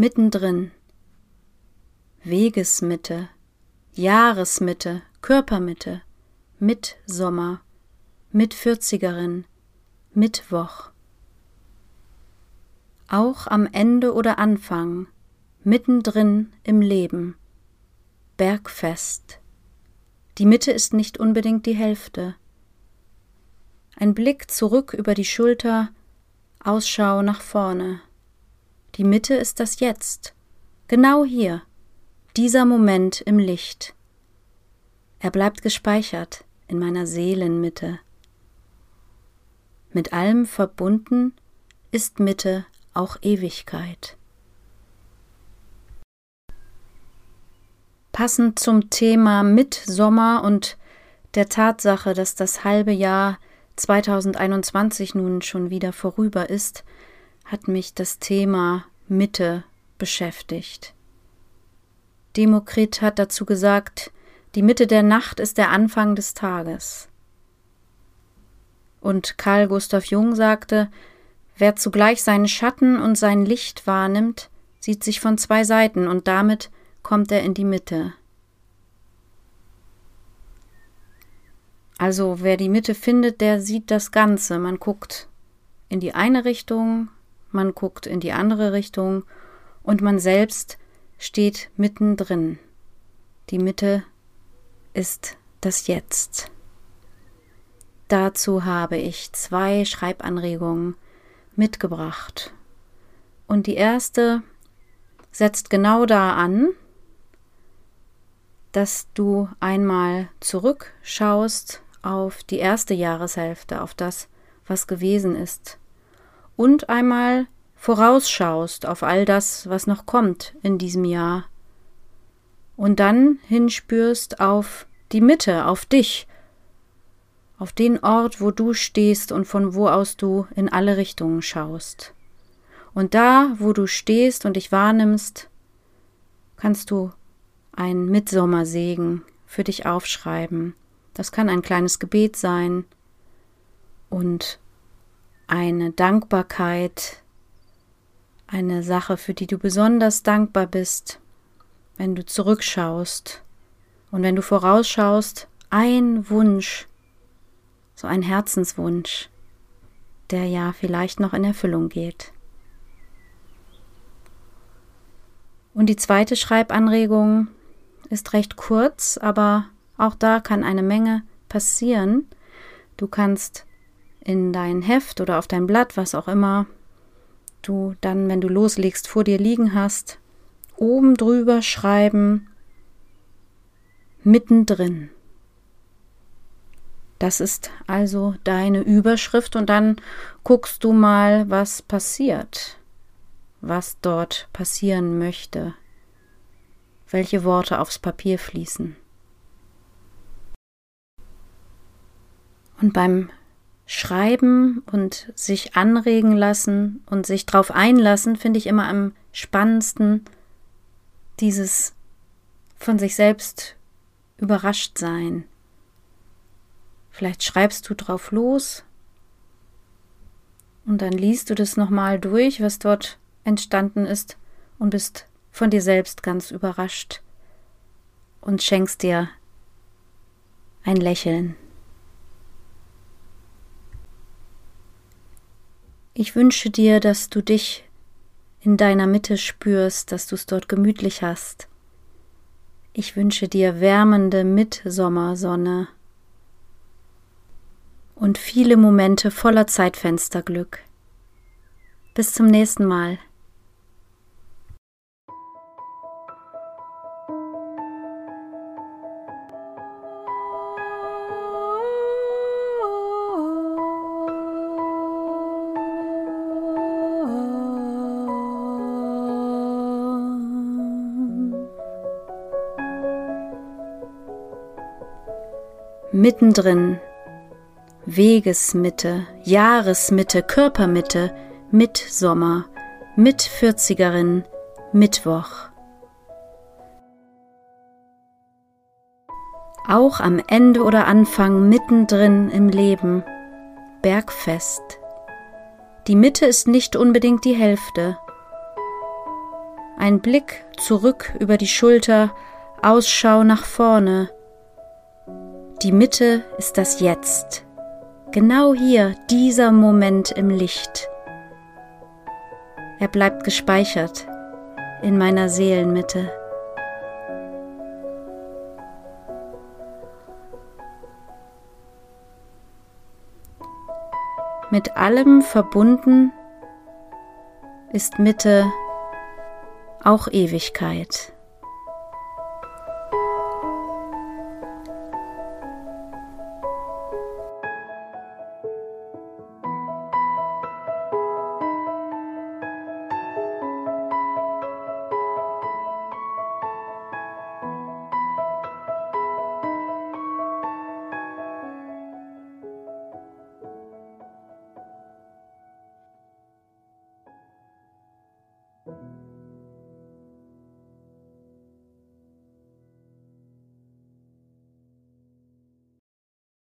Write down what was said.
Mittendrin. Wegesmitte, Jahresmitte, Körpermitte, Mitsommer, Mitvierzigerin, Mittwoch. Auch am Ende oder Anfang, mittendrin im Leben. Bergfest. Die Mitte ist nicht unbedingt die Hälfte. Ein Blick zurück über die Schulter, Ausschau nach vorne. Die Mitte ist das Jetzt, genau hier, dieser Moment im Licht. Er bleibt gespeichert in meiner Seelenmitte. Mit allem verbunden ist Mitte auch Ewigkeit. Passend zum Thema Mitsommer und der Tatsache, dass das halbe Jahr 2021 nun schon wieder vorüber ist, hat mich das Thema Mitte beschäftigt. Demokrit hat dazu gesagt, die Mitte der Nacht ist der Anfang des Tages. Und Karl Gustav Jung sagte, wer zugleich seinen Schatten und sein Licht wahrnimmt, sieht sich von zwei Seiten und damit kommt er in die Mitte. Also wer die Mitte findet, der sieht das Ganze. Man guckt in die eine Richtung, man guckt in die andere Richtung und man selbst steht mittendrin. Die Mitte ist das Jetzt. Dazu habe ich zwei Schreibanregungen mitgebracht. Und die erste setzt genau da an, dass du einmal zurückschaust auf die erste Jahreshälfte, auf das, was gewesen ist, und einmal vorausschaust auf all das, was noch kommt in diesem Jahr, und dann hinspürst auf die Mitte, auf dich, auf den Ort, wo du stehst und von wo aus du in alle Richtungen schaust. Und da, wo du stehst und dich wahrnimmst, kannst du ein Mitsommersegen für dich aufschreiben. Das kann ein kleines Gebet sein und eine Dankbarkeit, eine Sache, für die du besonders dankbar bist, wenn du zurückschaust und wenn du vorausschaust, ein Wunsch, so ein Herzenswunsch, der ja vielleicht noch in Erfüllung geht. Und die zweite Schreibanregung ist recht kurz, aber auch da kann eine Menge passieren. Du kannst in dein Heft oder auf dein Blatt, was auch immer du dann, wenn du loslegst, vor dir liegen hast, oben drüber schreiben, mittendrin. Das ist also deine Überschrift und dann guckst du mal, was passiert, was dort passieren möchte, welche Worte aufs Papier fließen. Und beim Schreiben und sich anregen lassen und sich drauf einlassen, finde ich immer am spannendsten dieses von sich selbst überrascht sein Vielleicht schreibst du drauf los und dann liest du das nochmal durch, was dort entstanden ist und bist von dir selbst ganz überrascht und schenkst dir ein Lächeln. Ich wünsche dir, dass du dich in deiner Mitte spürst, dass du es dort gemütlich hast. Ich wünsche dir wärmende Mitsommersonne und viele Momente voller Zeitfensterglück. Bis zum nächsten Mal. Mittendrin, Wegesmitte, Jahresmitte, Körpermitte, Mitsommer, Mitvierzigerin, Mittwoch. Auch am Ende oder Anfang mittendrin im Leben, Bergfest. Die Mitte ist nicht unbedingt die Hälfte. Ein Blick zurück über die Schulter, Ausschau nach vorne. Die Mitte ist das Jetzt. Genau hier, dieser Moment im Licht. Er bleibt gespeichert in meiner Seelenmitte. Mit allem verbunden ist Mitte auch Ewigkeit.